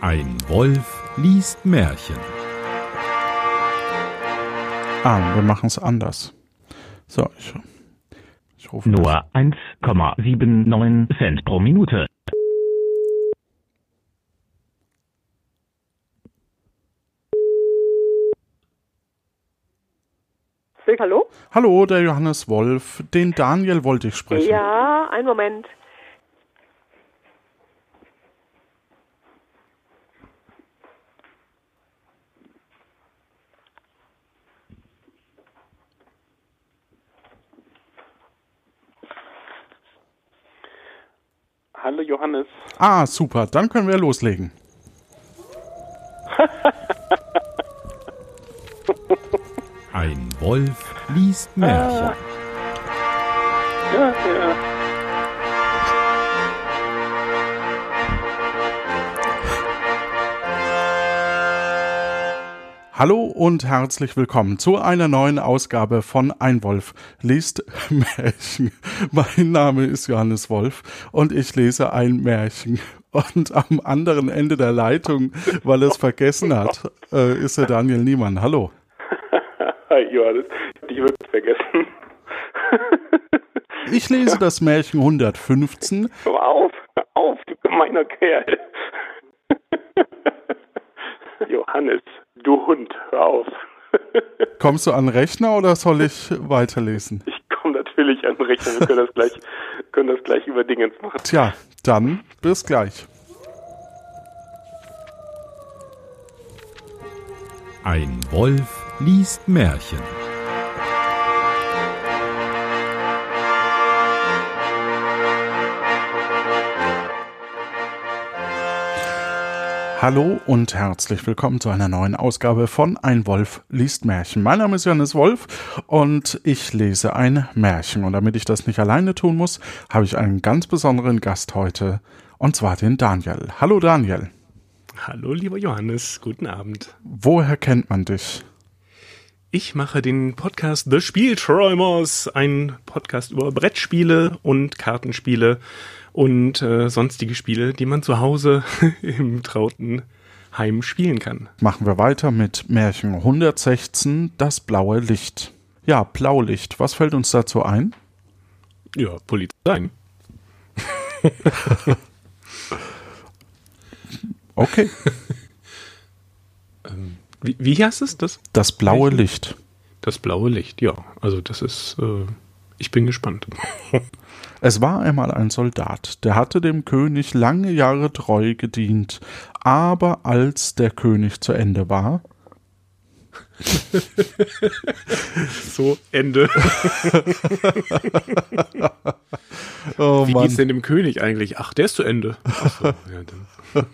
Ein Wolf liest Märchen. Ah, wir machen es anders. So, ich, ich rufe. Nur 1,79 Cent pro Minute. Hallo? Hallo, der Johannes Wolf. Den Daniel wollte ich sprechen. Ja, einen Moment. Hallo Johannes. Ah, super. Dann können wir loslegen. Ein Wolf liest Märchen. Ja, ja. Hallo und herzlich willkommen zu einer neuen Ausgabe von Ein Wolf liest Märchen. Mein Name ist Johannes Wolf und ich lese ein Märchen. Und am anderen Ende der Leitung, weil er es vergessen hat, äh, ist der Daniel Niemann. Hallo. Hi Johannes. Die wirklich vergessen. Ich lese das Märchen 115. Hör auf, hör auf, du gemeiner Kerl. Johannes, Auf. Kommst du an den Rechner oder soll ich weiterlesen? Ich komme natürlich an den Rechner, wir können das gleich, können das gleich über Dingens machen. Tja, dann bis gleich. Ein Wolf liest Märchen. Hallo und herzlich willkommen zu einer neuen Ausgabe von Ein Wolf liest Märchen. Mein Name ist Johannes Wolf und ich lese ein Märchen. Und damit ich das nicht alleine tun muss, habe ich einen ganz besonderen Gast heute, und zwar den Daniel. Hallo Daniel. Hallo, lieber Johannes, guten Abend. Woher kennt man dich? Ich mache den Podcast The Spielträumers, ein Podcast über Brettspiele und Kartenspiele und äh, sonstige Spiele, die man zu Hause im trauten Heim spielen kann. Machen wir weiter mit Märchen 116, das blaue Licht. Ja, Blaulicht. Was fällt uns dazu ein? Ja, Polizei. Okay, Wie, wie heißt es das? das blaue Licht. Das blaue Licht, ja. Also das ist, äh, ich bin gespannt. Es war einmal ein Soldat, der hatte dem König lange Jahre treu gedient, aber als der König zu Ende war, so, Ende. oh Wie Mann, geht's denn dem König eigentlich? Ach, der ist zu Ende. So, ja.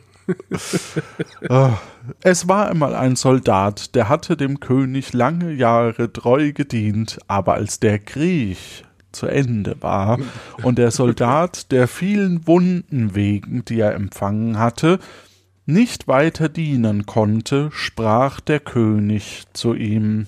Ah, es war einmal ein Soldat, der hatte dem König lange Jahre treu gedient, aber als der Krieg zu Ende war. Und der Soldat der vielen Wunden wegen, die er empfangen hatte, nicht weiter dienen konnte, sprach der König zu ihm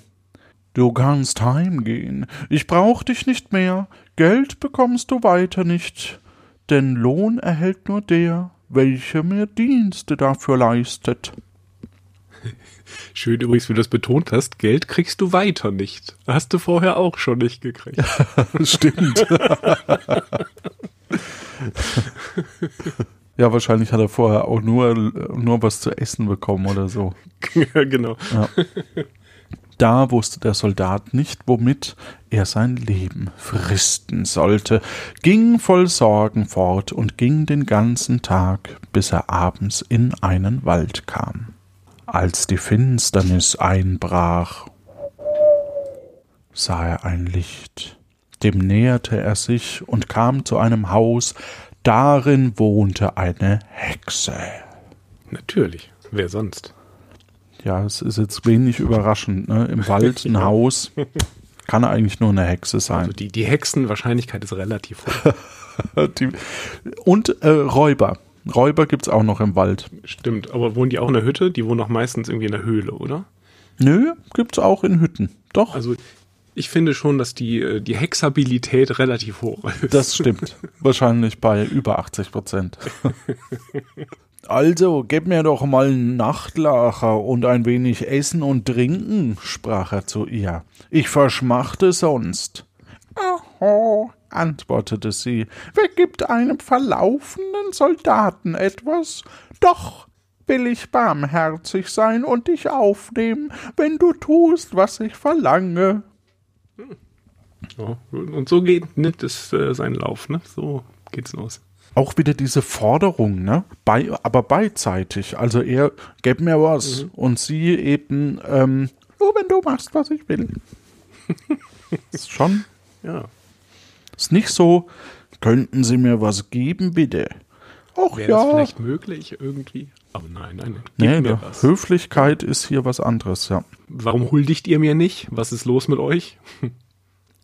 Du kannst heimgehen, ich brauch dich nicht mehr, Geld bekommst du weiter nicht, denn Lohn erhält nur der, welcher mir Dienste dafür leistet. Schön übrigens, wie du das betont hast, Geld kriegst du weiter nicht. Hast du vorher auch schon nicht gekriegt. Stimmt. ja, wahrscheinlich hat er vorher auch nur, nur was zu essen bekommen oder so. ja, genau. Da wusste der Soldat nicht, womit er sein Leben fristen sollte, ging voll Sorgen fort und ging den ganzen Tag, bis er abends in einen Wald kam. Als die Finsternis einbrach, sah er ein Licht. Dem näherte er sich und kam zu einem Haus, darin wohnte eine Hexe. Natürlich. Wer sonst? Ja, es ist jetzt wenig überraschend, ne? Im Wald ein Haus kann eigentlich nur eine Hexe sein. Also die, die Hexenwahrscheinlichkeit ist relativ hoch. Die, und äh, Räuber. Räuber gibt's auch noch im Wald. Stimmt. Aber wohnen die auch in der Hütte? Die wohnen auch meistens irgendwie in der Höhle, oder? Nö, gibt's auch in Hütten. Doch, Also ich finde schon, dass die, äh, die Hexabilität relativ hoch ist. das stimmt. Wahrscheinlich bei über 80 Prozent. Also, gib mir doch mal einen Nachtlacher und ein wenig Essen und Trinken, sprach er zu ihr. Ich verschmachte sonst. Aho, antwortete sie, wer gibt einem verlaufenden Soldaten etwas? Doch will ich barmherzig sein und dich aufnehmen, wenn du tust, was ich verlange. Ja, und so geht nicht das, äh, sein Lauf, ne? So geht's los. Auch wieder diese Forderung, ne? Bei, aber beidseitig. Also er, gib mir was. Und sie eben, ähm, nur wenn du machst, was ich will. ist schon, Ja. Ist nicht so, könnten Sie mir was geben, bitte? Ach Wäre das ja. vielleicht möglich irgendwie? Aber nein, nein. Gib Nee, mir der was. Höflichkeit ist hier was anderes, ja. Warum huldigt ihr mir nicht? Was ist los mit euch?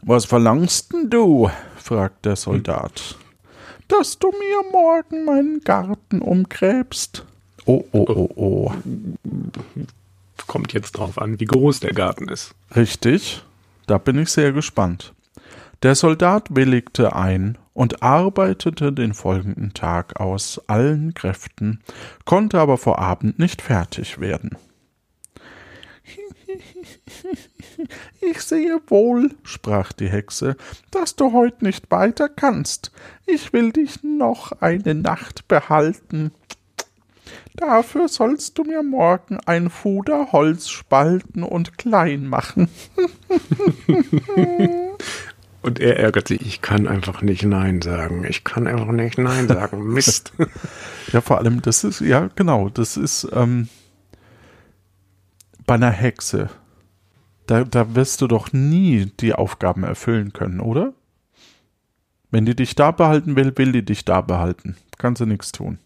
Was verlangst denn du? fragt der Soldat. Dass du mir morgen meinen Garten umgräbst. Oh, oh, oh, oh. Kommt jetzt drauf an, wie groß der Garten ist. Richtig. Da bin ich sehr gespannt. Der Soldat willigte ein und arbeitete den folgenden Tag aus allen Kräften, konnte aber vor Abend nicht fertig werden. Ich sehe wohl, sprach die Hexe, dass du heute nicht weiter kannst. Ich will dich noch eine Nacht behalten. Dafür sollst du mir morgen ein Fuder Holz spalten und klein machen. Und er ärgert sich, ich kann einfach nicht Nein sagen. Ich kann einfach nicht Nein sagen. Mist. Ja, vor allem, das ist, ja, genau, das ist ähm, bei einer Hexe. Da, da wirst du doch nie die Aufgaben erfüllen können, oder? Wenn die dich da behalten will, will die dich da behalten. Kannst du nichts tun.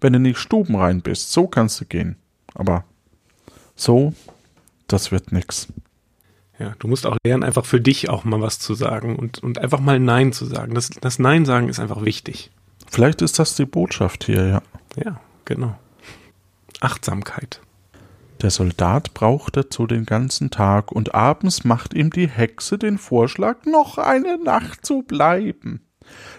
Wenn du nicht stubenrein bist, so kannst du gehen. Aber so, das wird nix. Ja, du musst auch lernen, einfach für dich auch mal was zu sagen und, und einfach mal Nein zu sagen. Das, das Nein sagen ist einfach wichtig. Vielleicht ist das die Botschaft hier, ja. Ja, genau. Achtsamkeit. Der Soldat braucht dazu den ganzen Tag und abends macht ihm die Hexe den Vorschlag, noch eine Nacht zu bleiben.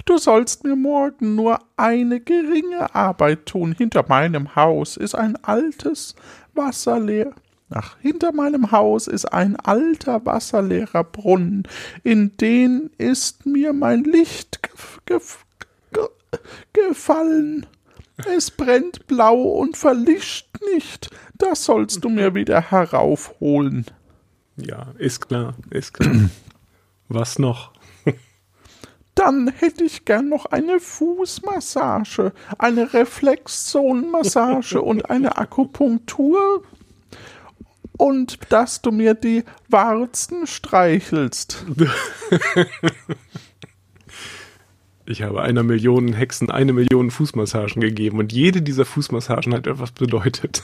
Du sollst mir morgen nur eine geringe Arbeit tun. Hinter meinem Haus ist ein altes, wasserleer. Ach, hinter meinem Haus ist ein alter, wasserleerer Brunnen. In den ist mir mein Licht gef gef ge gefallen. Es brennt blau und verlischt nicht. Das sollst du mir wieder heraufholen. Ja, ist klar, ist klar. was noch? Dann hätte ich gern noch eine Fußmassage, eine Reflexzonenmassage und eine Akupunktur. Und dass du mir die Warzen streichelst. Ich habe einer Million Hexen eine Million Fußmassagen gegeben und jede dieser Fußmassagen hat etwas bedeutet.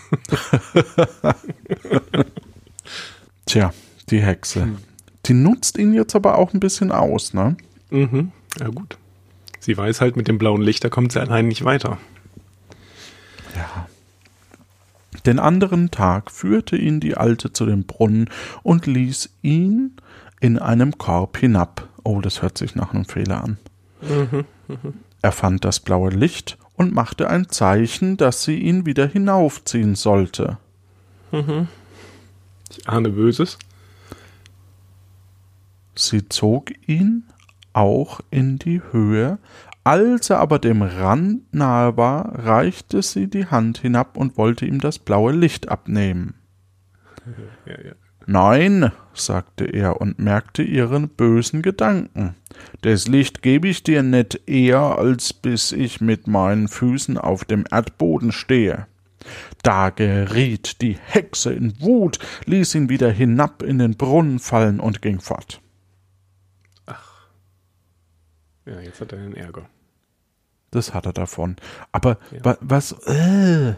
Tja, die Hexe. Die nutzt ihn jetzt aber auch ein bisschen aus, ne? mhm. Ja, gut. Sie weiß halt, mit dem blauen Licht, da kommt sie allein nicht weiter. Ja. Den anderen Tag führte ihn die Alte zu dem Brunnen und ließ ihn in einem Korb hinab. Oh, das hört sich nach einem Fehler an. Er fand das blaue Licht und machte ein Zeichen, dass sie ihn wieder hinaufziehen sollte. Ich ahne Böses. Sie zog ihn auch in die Höhe, als er aber dem Rand nahe war, reichte sie die Hand hinab und wollte ihm das blaue Licht abnehmen. Ja, ja. Nein, sagte er und merkte ihren bösen Gedanken. Das Licht gebe ich dir nicht eher, als bis ich mit meinen Füßen auf dem Erdboden stehe. Da geriet die Hexe in Wut, ließ ihn wieder hinab in den Brunnen fallen und ging fort. Ja, jetzt hat er einen Ärger. Das hat er davon. Aber wa was, äh,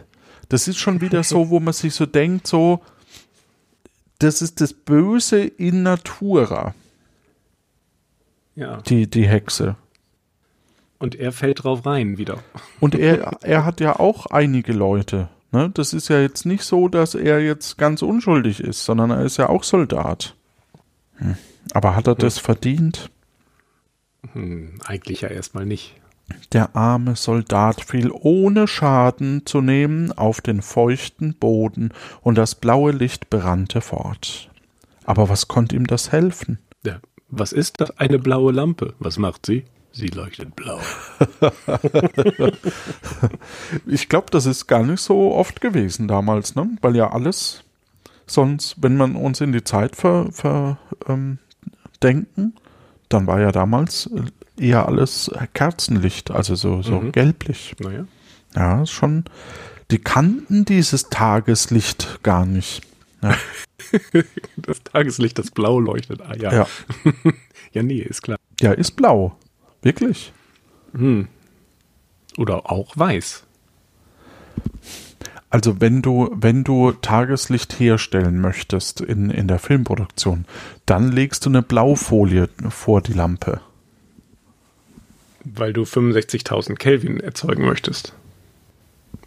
das ist schon wieder so, wo man sich so denkt, so, das ist das Böse in Natura, Ja. die, die Hexe. Und er fällt drauf rein wieder. Und er, er hat ja auch einige Leute. Ne? Das ist ja jetzt nicht so, dass er jetzt ganz unschuldig ist, sondern er ist ja auch Soldat. Hm. Aber hat er das verdient? Hm, eigentlich ja erstmal nicht. Der arme Soldat fiel ohne Schaden zu nehmen auf den feuchten Boden, und das blaue Licht brannte fort. Aber was konnte ihm das helfen? Ja. Was ist das? Eine blaue Lampe. Was macht sie? Sie leuchtet blau. Ich glaube, das ist gar nicht so oft gewesen damals, ne? Weil ja alles sonst, wenn man uns in die Zeit ver, ver, ähm, dann war ja damals äh, eher alles Kerzenlicht, also so, so Mhm. gelblich. Naja. Ja, schon. Die kannten dieses Tageslicht gar nicht. Ja, Das Tageslicht, das blau leuchtet. Ah ja. ja. Ja, nee, ist klar. ja ist blau. Wirklich. Hm. Oder auch weiß. Also wenn du, wenn du Tageslicht herstellen möchtest in, in der Filmproduktion, dann legst du eine Blaufolie vor die Lampe. Weil du 65.000 Kelvin erzeugen möchtest.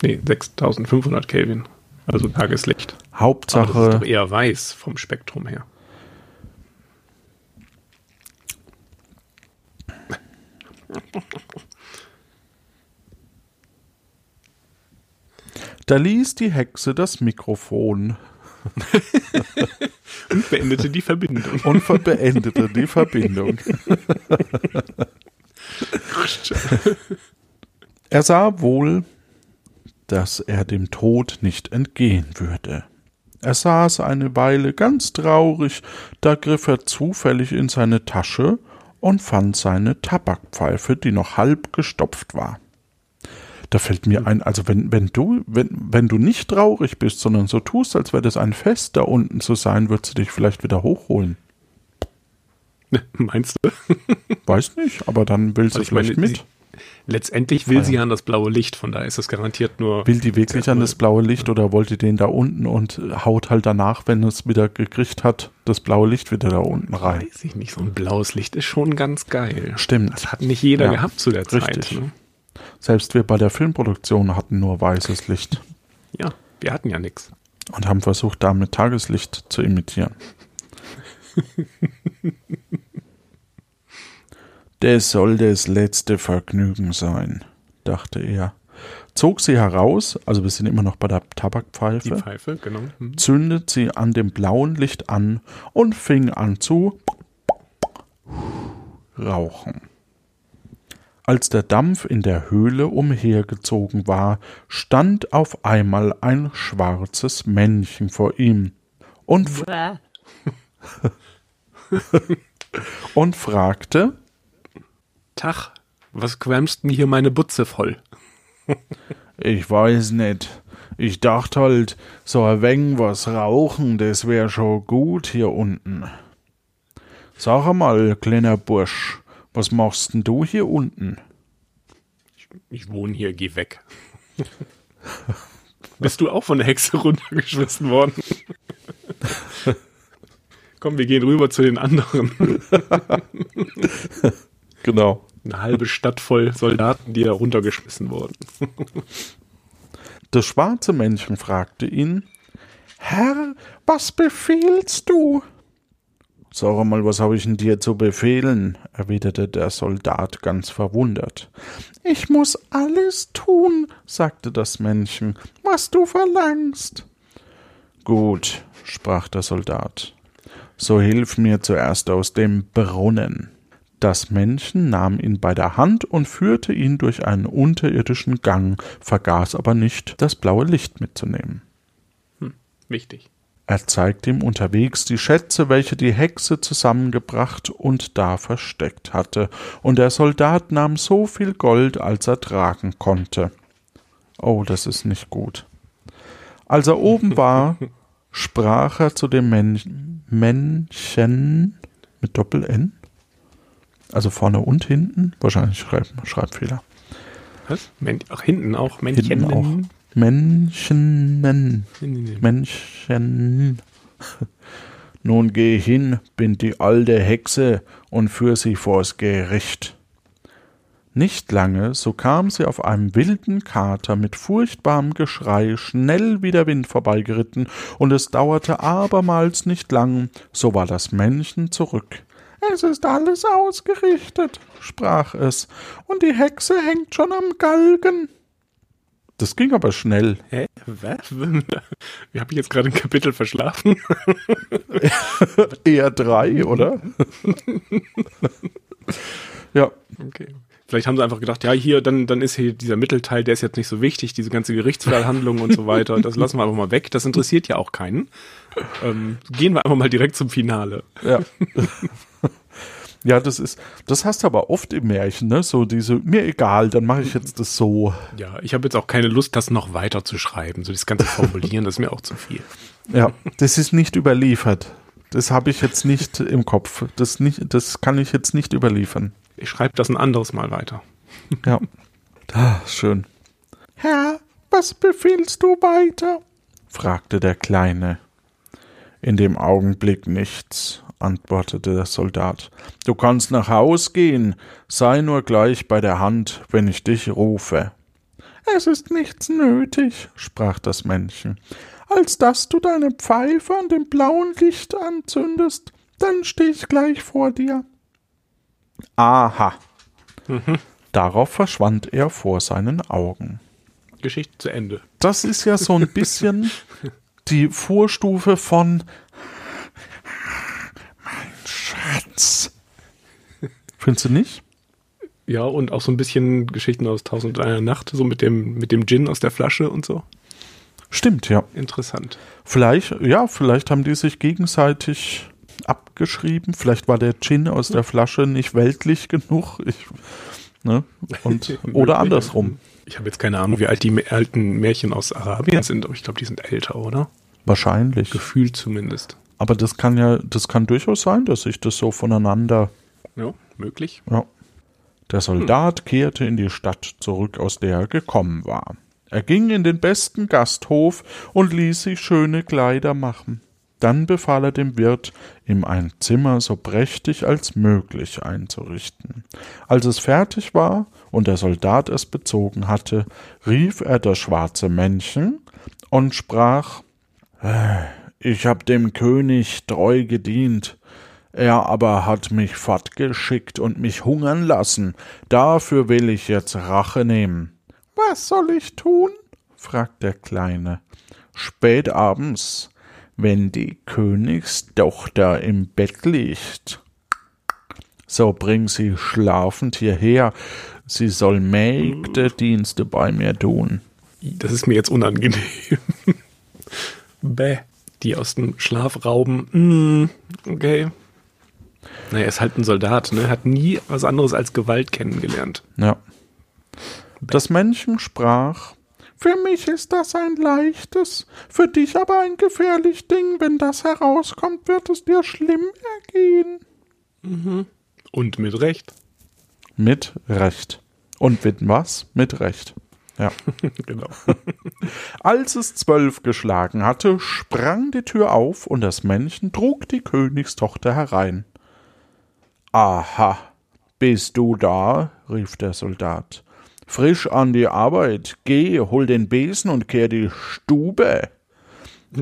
Nee, 6.500 Kelvin. Also Tageslicht. Aber das ist Hauptsache, doch eher weiß vom Spektrum her. Da ließ die Hexe das Mikrofon Und beendete die Verbindung. und beendete die Verbindung. Er sah wohl, dass er dem Tod nicht entgehen würde. Er saß eine Weile ganz traurig, da griff er zufällig in seine Tasche und fand seine Tabakpfeife, die noch halb gestopft war. Da fällt mir ein, also wenn, wenn du, wenn, wenn du nicht traurig bist, sondern so tust, als wäre das ein Fest, da unten zu sein, würdest du dich vielleicht wieder hochholen. Meinst du? Weiß nicht, aber dann will sie Also ich vielleicht meine, mit. sie- Letztendlich will sie an das blaue Licht, von daher ist das garantiert nur. Will die wirklich an das blaue Licht oder wollte den da unten und haut halt danach, wenn es wieder gekriegt hat, das blaue Licht wieder da unten rein? Weiß ich nicht, so ein blaues Licht ist schon ganz geil. Stimmt. Das hat nicht jeder Ja, gehabt zu der Zeit. richtig. Ne? Selbst wir bei der Filmproduktion hatten nur weißes Licht Ja, wir hatten ja nichts. und haben versucht, damit Tageslicht zu imitieren. Das soll das letzte Vergnügen sein, dachte er. Zog sie heraus, also wir sind immer noch bei der Die Tabakpfeife, Pfeife, genau. Hm. zündet sie an dem blauen Licht an und fing an zu rauchen. Als der Dampf in der Höhle umhergezogen war, stand auf einmal ein schwarzes Männchen vor ihm und, und fragte, Tag, was quämst denn hier meine Butze voll? ich weiß nicht, ich dachte halt, so ein wenig was rauchen, das wär schon gut hier unten. Sag einmal, kleiner Bursch, was machst denn du hier unten? Ich wohne hier, geh weg. Bist du auch von der Hexe runtergeschmissen worden? Komm, wir gehen rüber zu den anderen. Genau. Eine halbe Stadt voll Soldaten, die da runtergeschmissen wurden. Das schwarze Männchen fragte ihn, Herr, was befiehlst du? Sag mal, was habe ich denn dir zu befehlen? erwiderte der Soldat ganz verwundert. Ich muss alles tun, sagte das Männchen, was du verlangst. Gut, sprach der Soldat. So hilf mir zuerst aus dem Brunnen. Das Männchen nahm ihn bei der Hand und führte ihn durch einen unterirdischen Gang, vergaß aber nicht, das blaue Licht mitzunehmen. Wichtig. Er zeigte ihm unterwegs die Schätze, welche die Hexe zusammengebracht und da versteckt hatte, und der Soldat nahm so viel Gold, als er tragen konnte. Oh, das ist nicht gut. Als er oben war, sprach er zu dem Män Männchen mit Doppel-N, also vorne und hinten, wahrscheinlich Schreib Schreibfehler. Was? Ach, hinten auch Männchen. Hinten auch. Männchen. Männchen. Nun geh hin, bin die alte Hexe und führ sie vors Gericht. Nicht lange, so kam sie auf einem wilden Kater mit furchtbarem Geschrei schnell wie der Wind vorbeigeritten, und es dauerte abermals nicht lang, so war das Männchen zurück. Es ist alles ausgerichtet, sprach es, und die Hexe hängt schon am Galgen. Das ging aber schnell. Hä? Was? Wie habe ich jetzt gerade ein Kapitel verschlafen? Eher drei, oder? ja, Okay. Vielleicht haben sie einfach gedacht, ja, hier, dann, dann ist hier dieser Mittelteil, der ist jetzt nicht so wichtig, diese ganze Gerichtsverhandlung und so weiter. Das lassen wir einfach mal weg. Das interessiert ja auch keinen. Ähm, gehen wir einfach mal direkt zum Finale. ja. Ja, das ist, das hast du aber oft im Märchen, ne? So diese, mir egal, dann mache ich jetzt das so. Ja, ich habe jetzt auch keine Lust, das noch weiter zu schreiben. So das ganze Formulieren, das ist mir auch zu viel. Ja, das ist nicht überliefert. Das habe ich jetzt nicht im Kopf. Das, nicht, das kann ich jetzt nicht überliefern. Ich schreibe das ein anderes Mal weiter. Ja. Ah, schön. Herr, was befiehlst du weiter? fragte der Kleine. In dem Augenblick nichts, antwortete der Soldat. Du kannst nach Haus gehen, sei nur gleich bei der Hand, wenn ich dich rufe. Es ist nichts nötig, sprach das Männchen, als dass du deine Pfeife an dem blauen Licht anzündest, dann steh ich gleich vor dir. Aha. Darauf verschwand er vor seinen Augen. Geschichte zu Ende. Das ist ja so ein bisschen die Vorstufe von Schatz. Findest du nicht? Ja, und auch so ein bisschen Geschichten aus Tausend und einer Nacht, so mit dem, mit dem Gin aus der Flasche und so. Stimmt, ja. Interessant. Vielleicht, ja, vielleicht haben die sich gegenseitig abgeschrieben. Vielleicht war der Gin aus der Flasche nicht weltlich genug. Ich, ne? Und, oder andersrum. Ich habe jetzt keine Ahnung, wie alt die alten Märchen aus Arabien sind, aber ich glaube, die sind älter, oder? Wahrscheinlich. Gefühlt zumindest. Aber das kann ja, das kann durchaus sein, dass sich das so voneinander Ja, möglich. Ja. Der Soldat kehrte in die Stadt zurück, aus der er gekommen war. Er ging in den besten Gasthof und ließ sich schöne Kleider machen. Dann befahl er dem Wirt, ihm ein Zimmer so prächtig als möglich einzurichten. Als es fertig war und der Soldat es bezogen hatte, rief er das schwarze Männchen und sprach "Äh, Ich hab dem König treu gedient, er aber hat mich fortgeschickt und mich hungern lassen. Dafür will ich jetzt Rache nehmen. Was soll ich tun? fragt der Kleine. Spät abends, wenn die Königstochter im Bett liegt. So bring sie schlafend hierher. Sie soll Mägdedienste bei mir tun. Das ist mir jetzt unangenehm. Bäh. Die aus dem Schlaf rauben. Mm, okay. Naja, er ist halt ein Soldat, ne? Hat nie was anderes als Gewalt kennengelernt. Ja. Das Männchen sprach Für mich ist das ein leichtes, für dich aber ein gefährlich Ding. Wenn das herauskommt, wird es dir schlimm ergehen. Und mit Recht. Mit Recht. Und mit was? Mit Recht. Ja. Genau. Als es zwölf geschlagen hatte, sprang die Tür auf und das Männchen trug die Königstochter herein. Aha, bist du da? rief der Soldat. Frisch an die Arbeit, geh, hol den Besen und kehr die Stube.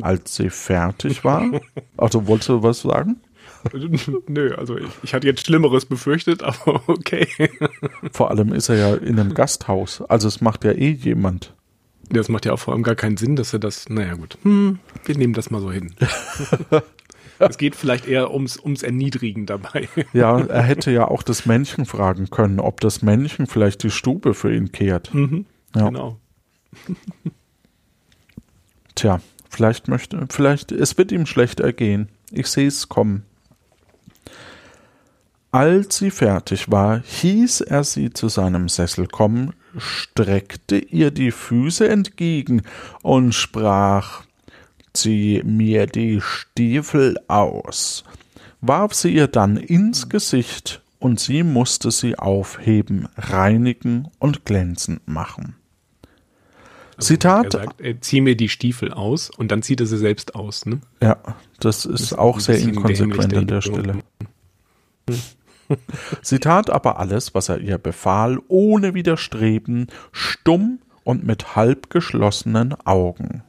Als sie fertig war, also wolltest du was sagen? Nö, also ich, ich hatte jetzt Schlimmeres befürchtet, aber okay. Vor allem ist er ja in einem Gasthaus, also es macht ja eh jemand. Das macht ja auch vor allem gar keinen Sinn, dass er das. Naja, gut. Hm, wir nehmen das mal so hin. es geht vielleicht eher ums, ums Erniedrigen dabei. Ja, er hätte ja auch das Männchen fragen können, ob das Männchen vielleicht die Stube für ihn kehrt. Ja. Genau. Tja, vielleicht möchte, vielleicht, es wird ihm schlecht ergehen. Ich sehe es kommen. Als sie fertig war, hieß er sie zu seinem Sessel kommen, streckte ihr die Füße entgegen und sprach Zieh mir die Stiefel aus, warf sie ihr dann ins Gesicht, und sie musste sie aufheben, reinigen und glänzend machen. Sie tat, sagt, er zieh mir die Stiefel aus und dann zieht er sie selbst aus, ne? ja, das ist ist auch sehr inkonsequent an der der Stelle. Sie tat aber alles, was er ihr befahl, ohne Widerstreben, stumm und mit halb geschlossenen Augen.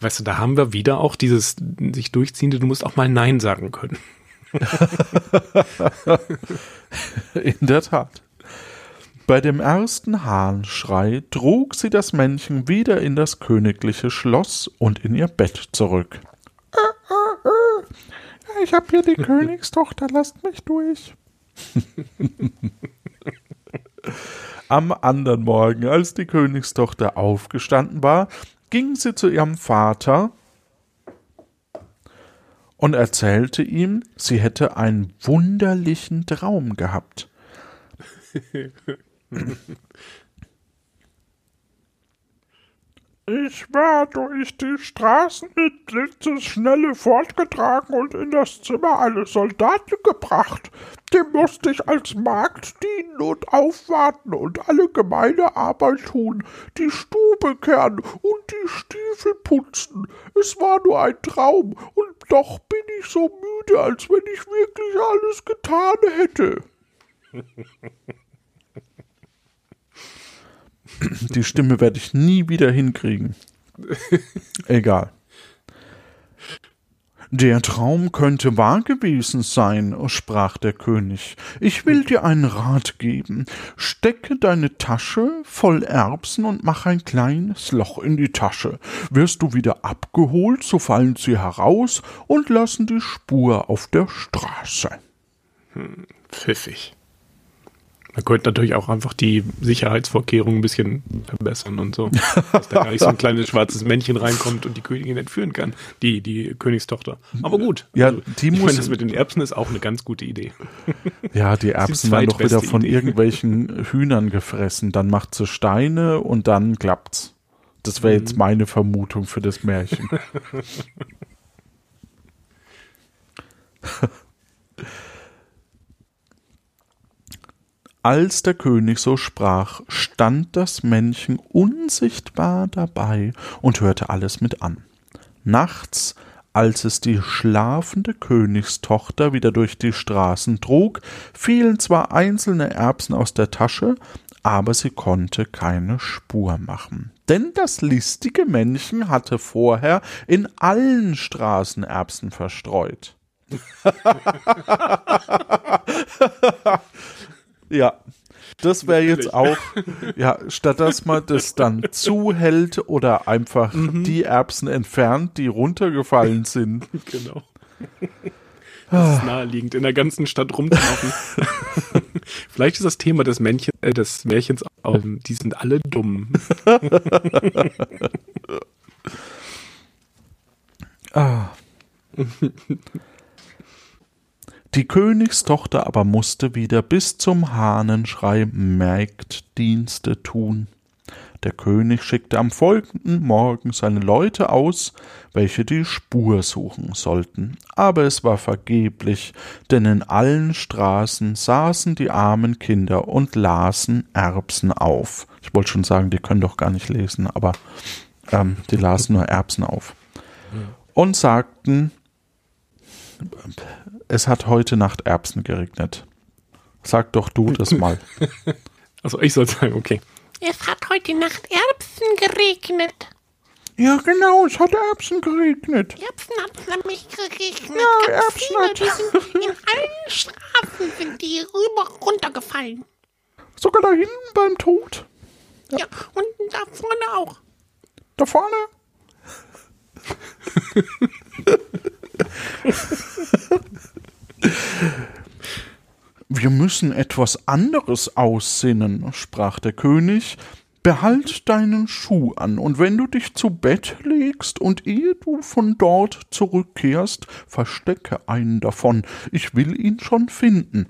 Weißt du, da haben wir wieder auch dieses sich durchziehende, du musst auch mal Nein sagen können. In der Tat. Bei dem ersten Hahnschrei trug sie das Männchen wieder in das königliche Schloss und in ihr Bett zurück. Ich hab hier die Königstochter, lasst mich durch. Am anderen Morgen, als die Königstochter aufgestanden war, ging sie zu ihrem Vater und erzählte ihm, sie hätte einen wunderlichen Traum gehabt. Ich war durch die Straßen mit Blitzesschnelle fortgetragen und in das Zimmer eines Soldaten gebracht. Dem musste ich als Magd dienen und aufwarten und alle gemeine Arbeit tun, die Stube kehren und die Stiefel putzen. Es war nur ein Traum, und doch bin ich so müde, als wenn ich wirklich alles getan hätte. Die Stimme werde ich nie wieder hinkriegen. Egal. Der Traum könnte wahr gewesen sein, sprach der König. Ich will dir einen Rat geben. Stecke deine Tasche voll Erbsen und mach ein kleines Loch in die Tasche. Wirst du wieder abgeholt, so fallen sie heraus und lassen die Spur auf der Straße. Pfiffig. Man könnte natürlich auch einfach die Sicherheitsvorkehrungen ein bisschen verbessern und so. Dass da gar nicht so ein kleines schwarzes Männchen reinkommt und die Königin entführen kann. Die, die Königstochter. Aber gut. Ja, Also, die ich meine, das mit den Erbsen ist auch eine ganz gute Idee. Ja, die Erbsen werden doch wieder von Idee. irgendwelchen Hühnern gefressen. Dann macht sie Steine und dann klappt's. Das wäre jetzt meine Vermutung für das Märchen. Als der König so sprach, stand das Männchen unsichtbar dabei und hörte alles mit an. Nachts, als es die schlafende Königstochter wieder durch die Straßen trug, fielen zwar einzelne Erbsen aus der Tasche, aber sie konnte keine Spur machen. Denn das listige Männchen hatte vorher in allen Straßen Erbsen verstreut. Ja, das wäre jetzt auch, ja, statt dass man das dann zuhält oder einfach die Erbsen entfernt, die runtergefallen sind. Genau. Das ist naheliegend, in der ganzen Stadt rumzulaufen. Vielleicht ist das Thema des, Männchen, äh, des Märchens auch, die sind alle dumm. Die Königstochter aber musste wieder bis zum Hahnenschrei Mägddienste tun. Der König schickte am folgenden Morgen seine Leute aus, welche die Spur suchen sollten. Aber es war vergeblich, denn in allen Straßen saßen die armen Kinder und lasen Erbsen auf. Ich wollte schon sagen, die können doch gar nicht lesen, aber ähm, die lasen nur Erbsen auf. Und sagten, es hat heute Nacht Erbsen geregnet. Sag doch du das mal. Also ich soll sagen, okay. Es hat heute Nacht Erbsen geregnet. Ja, genau, es hat Erbsen geregnet. Erbsen hat es nämlich geregnet. Ja, Ganz Erbsen viele, hat- die sind in allen Straßen sind die rüber runtergefallen. Sogar da hinten beim Tod. Ja, und da vorne auch. Da vorne. Wir müssen etwas anderes aussinnen, sprach der König. Behalt deinen Schuh an, und wenn du dich zu Bett legst und ehe du von dort zurückkehrst, verstecke einen davon. Ich will ihn schon finden.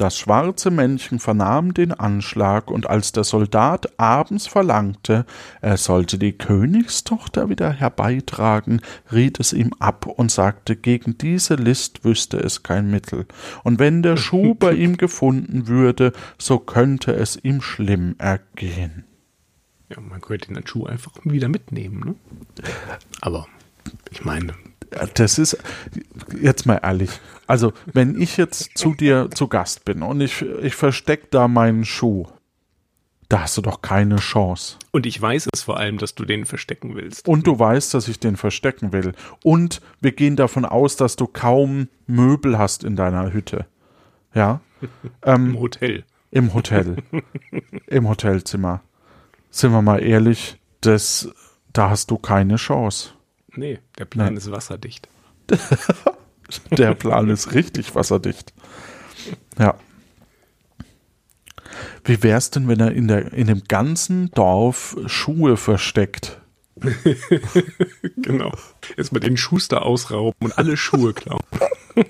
Das schwarze Männchen vernahm den Anschlag, und als der Soldat abends verlangte, er sollte die Königstochter wieder herbeitragen, riet es ihm ab und sagte, gegen diese List wüsste es kein Mittel, und wenn der Schuh bei ihm gefunden würde, so könnte es ihm schlimm ergehen. Ja, man könnte den Schuh einfach wieder mitnehmen, ne? Aber ich meine, Das ist, jetzt mal ehrlich, also wenn ich jetzt zu dir zu Gast bin und ich, ich versteck da meinen Schuh, Da hast du doch keine Chance. Und ich weiß es vor allem, dass du den verstecken willst. Und du weißt, dass ich den verstecken will. Und wir gehen davon aus, dass du kaum Möbel hast in deiner Hütte. Ja? Im Hotel. Im Hotel. Im Hotelzimmer. Sind wir mal ehrlich, das, da hast du keine Chance. Nee, der Plan Nein. ist wasserdicht. Der Plan ist richtig wasserdicht. Ja. Wie wär's denn, wenn er in, der, in dem ganzen Dorf Schuhe versteckt? Genau. Jetzt mal den Schuster ausrauben und alle Schuhe klauen.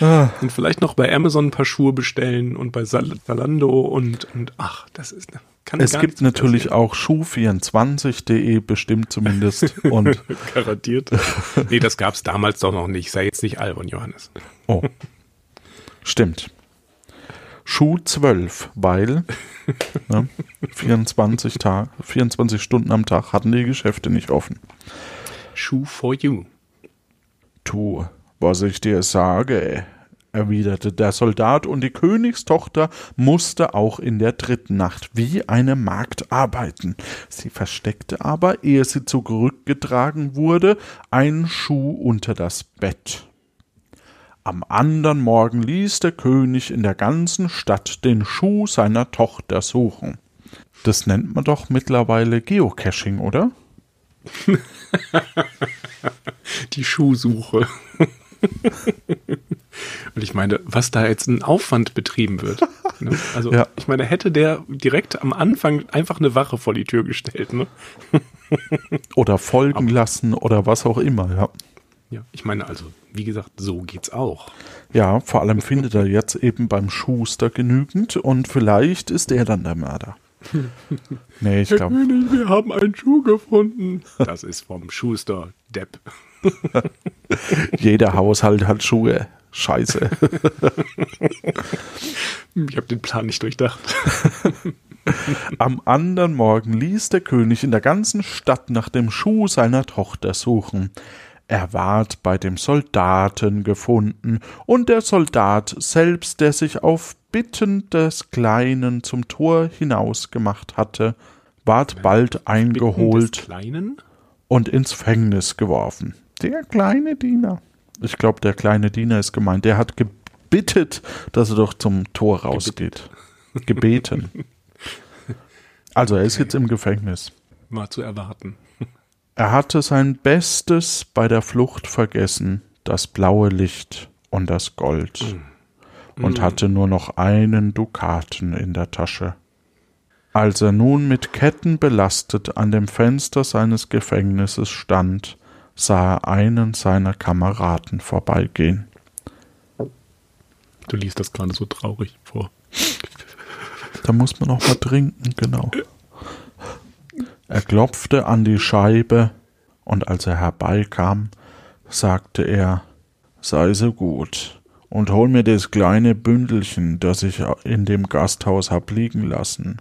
und vielleicht noch bei Amazon ein paar Schuhe bestellen und bei Zalando und, und ach, das ist kann Es gibt natürlich auch schuh24.de bestimmt zumindest. Und passieren. garantiert. Nee, das gab's damals doch noch nicht. Sei jetzt nicht albern, Johannes. oh, stimmt. Schuh 12, weil ne, 24, Tag, 24 Stunden am Tag hatten die Geschäfte nicht offen. Shoe for you. Tu, was ich dir sage, erwiderte der Soldat, und die Königstochter musste auch in der dritten Nacht wie eine Magd arbeiten. Sie versteckte aber, ehe sie zurückgetragen wurde, einen Schuh unter das Bett. Am andern Morgen ließ der König in der ganzen Stadt den Schuh seiner Tochter suchen. Das nennt man doch mittlerweile Geocaching, oder? Die Schuhsuche. Und ich meine, was da jetzt ein Aufwand betrieben wird. Ne? Also, Ja. ich meine, hätte der direkt am Anfang einfach eine Wache vor die Tür gestellt. Ne? Oder folgen lassen oder was auch immer, ja. Ja, ich meine, also, wie gesagt, so geht's auch. Ja, vor allem findet er jetzt eben beim Schuster genügend und vielleicht ist er dann der Mörder. Nee, ich glaube, König, wir haben einen Schuh gefunden. Das ist vom Schuster Depp. jeder Haushalt hat Schuhe. Scheiße. Ich habe den Plan nicht durchdacht. Am anderen Morgen ließ der König in der ganzen Stadt nach dem Schuh seiner Tochter suchen. Er ward bei dem Soldaten gefunden, und der Soldat selbst, der sich auf Bitten des Kleinen zum Tor hinausgemacht hatte, ward bald eingeholt. und ins Fängnis geworfen. Der kleine Diener. Ich glaube, der kleine Diener ist gemeint. Der hat gebittet, dass er doch zum Tor rausgeht. Gebeten. Also er ist jetzt im Gefängnis. War zu erwarten. Er hatte sein Bestes bei der Flucht vergessen, das blaue Licht und das Gold, und hatte nur noch einen Dukaten in der Tasche. Als er nun mit Ketten belastet an dem Fenster seines Gefängnisses stand, sah er einen seiner Kameraden vorbeigehen. Du liest das gerade so traurig vor. Da muss man noch mal trinken, genau. Er klopfte an die Scheibe, und als er herbeikam, sagte er, sei so gut und hol mir das kleine Bündelchen, das ich in dem Gasthaus hab liegen lassen.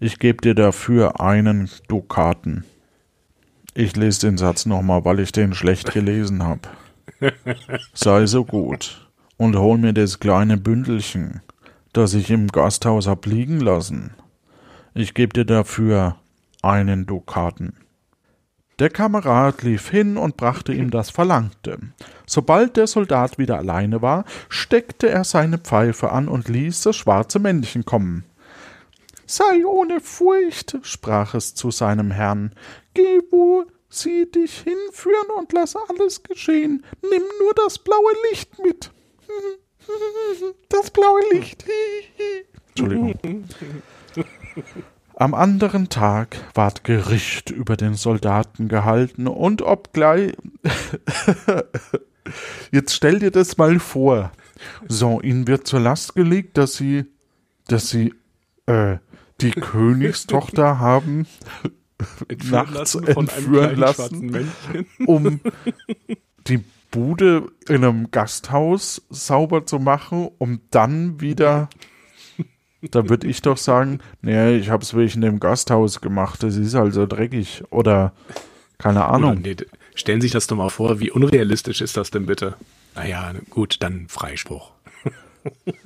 Ich geb dir dafür einen Dukaten. Ich lese den Satz nochmal, weil ich den schlecht gelesen hab. Sei so gut und hol mir das kleine Bündelchen, das ich im Gasthaus hab liegen lassen. Ich geb dir dafür einen Dukaten. Der Kamerad lief hin und brachte ihm das Verlangte. Sobald der Soldat wieder alleine war, steckte er seine Pfeife an und ließ das schwarze Männchen kommen. Sei ohne Furcht, sprach es zu seinem Herrn, geh, wo sie dich hinführen und lass alles geschehen. Nimm nur das blaue Licht mit. Das blaue Licht. Entschuldigung. Am anderen Tag ward Gericht über den Soldaten gehalten und obgleich. Jetzt stell dir das mal vor. So, ihnen wird zur Last gelegt, dass sie, dass sie, äh, die Königstochter haben Entführen nachts lassen entführen lassen. um die Bude in einem Gasthaus sauber zu machen, um dann wieder. Da würde ich doch sagen, nee, ich habe es wegen dem Gasthaus gemacht, das ist also dreckig. Oder keine Oder, Ahnung. nee, d- stellen Sie sich das doch mal vor, wie unrealistisch ist das denn bitte? Naja, gut, dann Freispruch.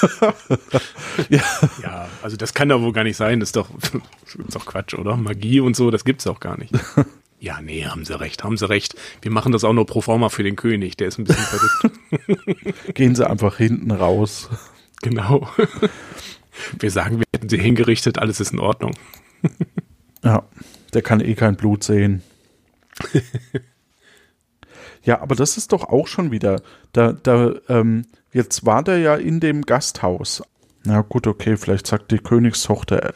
Ja. Ja, also das kann doch wohl gar nicht sein. Das ist doch, das ist doch Quatsch, oder? Magie und so, das gibt's auch gar nicht. Ja, nee, haben sie recht, haben sie recht. Wir machen das auch nur pro forma für den König, der ist ein bisschen verrückt. Gehen sie einfach hinten raus. genau. Wir sagen, wir hätten sie hingerichtet, alles ist in Ordnung. Ja, der kann eh kein Blut sehen. ja, aber das ist doch auch schon wieder. Da, da, ähm, jetzt war der ja in dem Gasthaus. Na gut, okay, vielleicht sagt die Königstochter,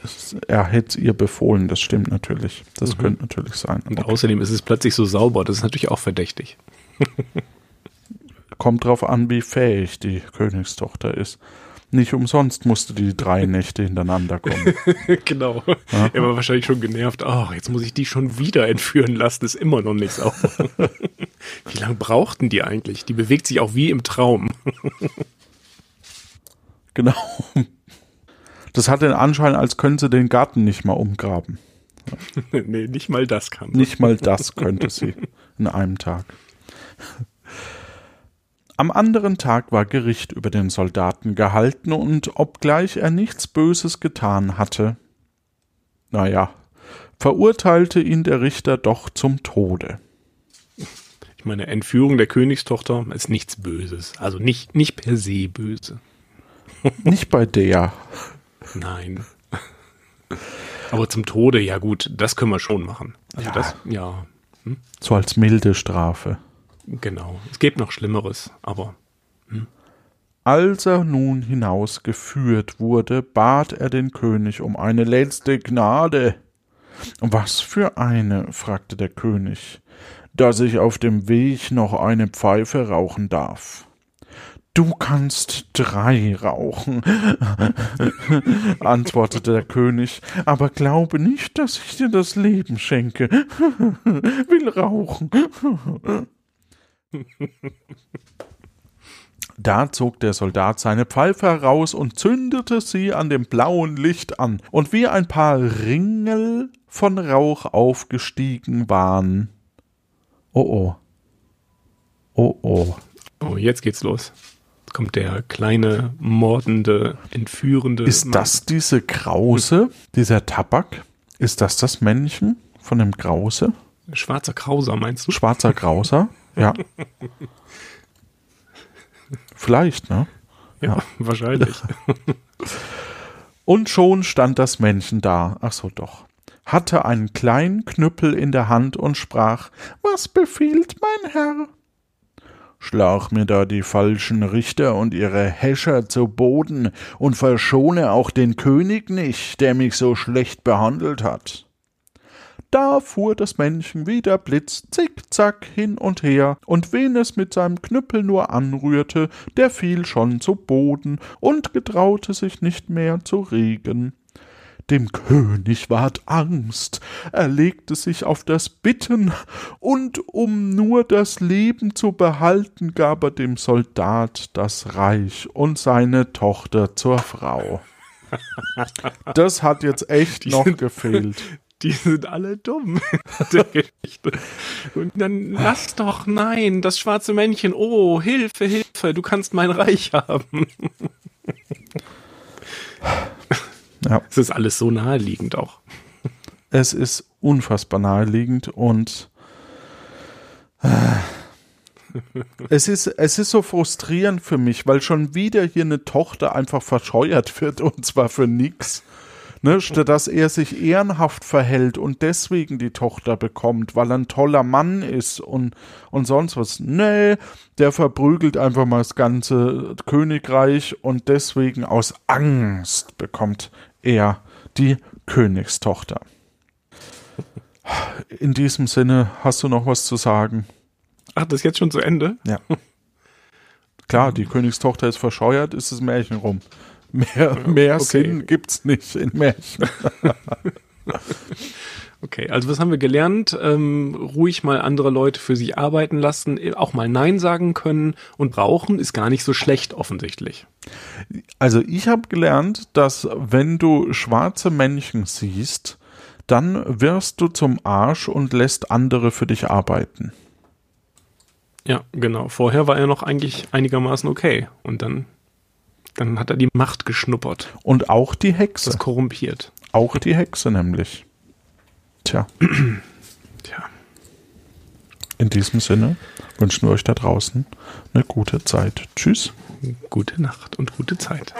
er, hätte ihr befohlen. Das stimmt natürlich. Das könnte natürlich sein. Und Okay. außerdem ist es plötzlich so sauber, das ist natürlich auch verdächtig. Kommt drauf an, wie fähig die Königstochter ist. Nicht umsonst musste die drei Nächte hintereinander kommen. genau. Er war wahrscheinlich schon genervt. Oh, jetzt muss ich die schon wieder entführen lassen, ist immer noch nicht sauber. wie lange brauchten die eigentlich? Die bewegt sich auch wie im Traum. Genau. Das hat den Anschein, als können sie den Garten nicht mal umgraben. nee, nicht mal das kann. Nicht mal das könnte sie in einem Tag. Am anderen Tag war Gericht über den Soldaten gehalten und obgleich er nichts Böses getan hatte, naja, verurteilte ihn der Richter doch zum Tode. Ich meine, Entführung der Königstochter ist nichts Böses. Also nicht, nicht per se böse. Nicht bei der. Nein. Aber zum Tode, ja gut, das können wir schon machen. Also Ja. das, ja, So als milde Strafe. Genau. Es gibt noch Schlimmeres, aber Als er nun hinausgeführt wurde, bat er den König um eine letzte Gnade. Was für eine? fragte der König, dass ich auf dem Weg noch eine Pfeife rauchen darf. Du kannst drei rauchen, antwortete der König, aber glaube nicht, dass ich dir das Leben schenke. Will rauchen. Da zog der Soldat seine Pfeife heraus und zündete sie an dem blauen Licht an, und wie ein paar Ringel von Rauch aufgestiegen waren. Oh oh. Oh oh. oh, jetzt geht's los. Jetzt kommt der kleine, mordende, entführende. Ist Mann. das diese Krause, dieser Tabak? Ist das das Männchen von dem Krause? Schwarzer Krauser, meinst du? Schwarzer Krauser? Ja. Vielleicht, ne? Ja, wahrscheinlich. Und schon stand das Männchen da, ach so doch, hatte einen kleinen Knüppel in der Hand und sprach, Was befiehlt mein Herr? Schlag mir da die falschen Richter und ihre Häscher zu Boden und verschone auch den König nicht, der mich so schlecht behandelt hat. Da fuhr das Männchen wie der Blitz zickzack hin und her, und wen es mit seinem Knüppel nur anrührte, der fiel schon zu Boden und getraute sich nicht mehr zu regen. Dem König ward Angst, er legte sich auf das Bitten, und um nur das Leben zu behalten, gab er dem Soldat das Reich und seine Tochter zur Frau. Das hat jetzt echt noch gefehlt. Die sind alle dumm. der Geschichte. Und dann lass doch, nein, das schwarze Männchen, oh, Hilfe, Hilfe, du kannst mein Reich haben. Ja. Es ist alles so naheliegend auch. Es ist unfassbar naheliegend und äh, es ist, es ist so frustrierend für mich, weil schon wieder hier eine Tochter einfach verscheuert wird und zwar für nix. Ne, dass er sich ehrenhaft verhält und deswegen die Tochter bekommt, weil er ein toller Mann ist und, und sonst was. Nee, der verprügelt einfach mal das ganze Königreich und deswegen aus Angst bekommt er die Königstochter. In diesem Sinne, hast du noch was zu sagen? Ach, das ist jetzt schon zu Ende? Ja. Klar, die Königstochter ist verscheuert, ist das Märchen rum. Mehr, mehr okay. Sinn gibt's nicht in Märchen. Okay, also was haben wir gelernt? Ähm, ruhig mal andere Leute für sich arbeiten lassen, auch mal Nein sagen können und brauchen ist gar nicht so schlecht offensichtlich. Also ich habe gelernt, dass wenn du schwarze Männchen siehst, dann wirst du zum Arsch und lässt andere für dich arbeiten. Ja, genau. Vorher war er noch eigentlich einigermaßen okay. Und dann Dann hat er die Macht geschnuppert. Und auch die Hexe. Das korrumpiert. Auch die Hexe nämlich. Tja, Tja. in diesem Sinne wünschen wir euch da draußen eine gute Zeit. Tschüss. Gute Nacht und gute Zeit.